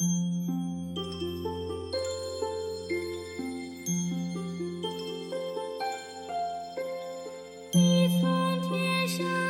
你从天上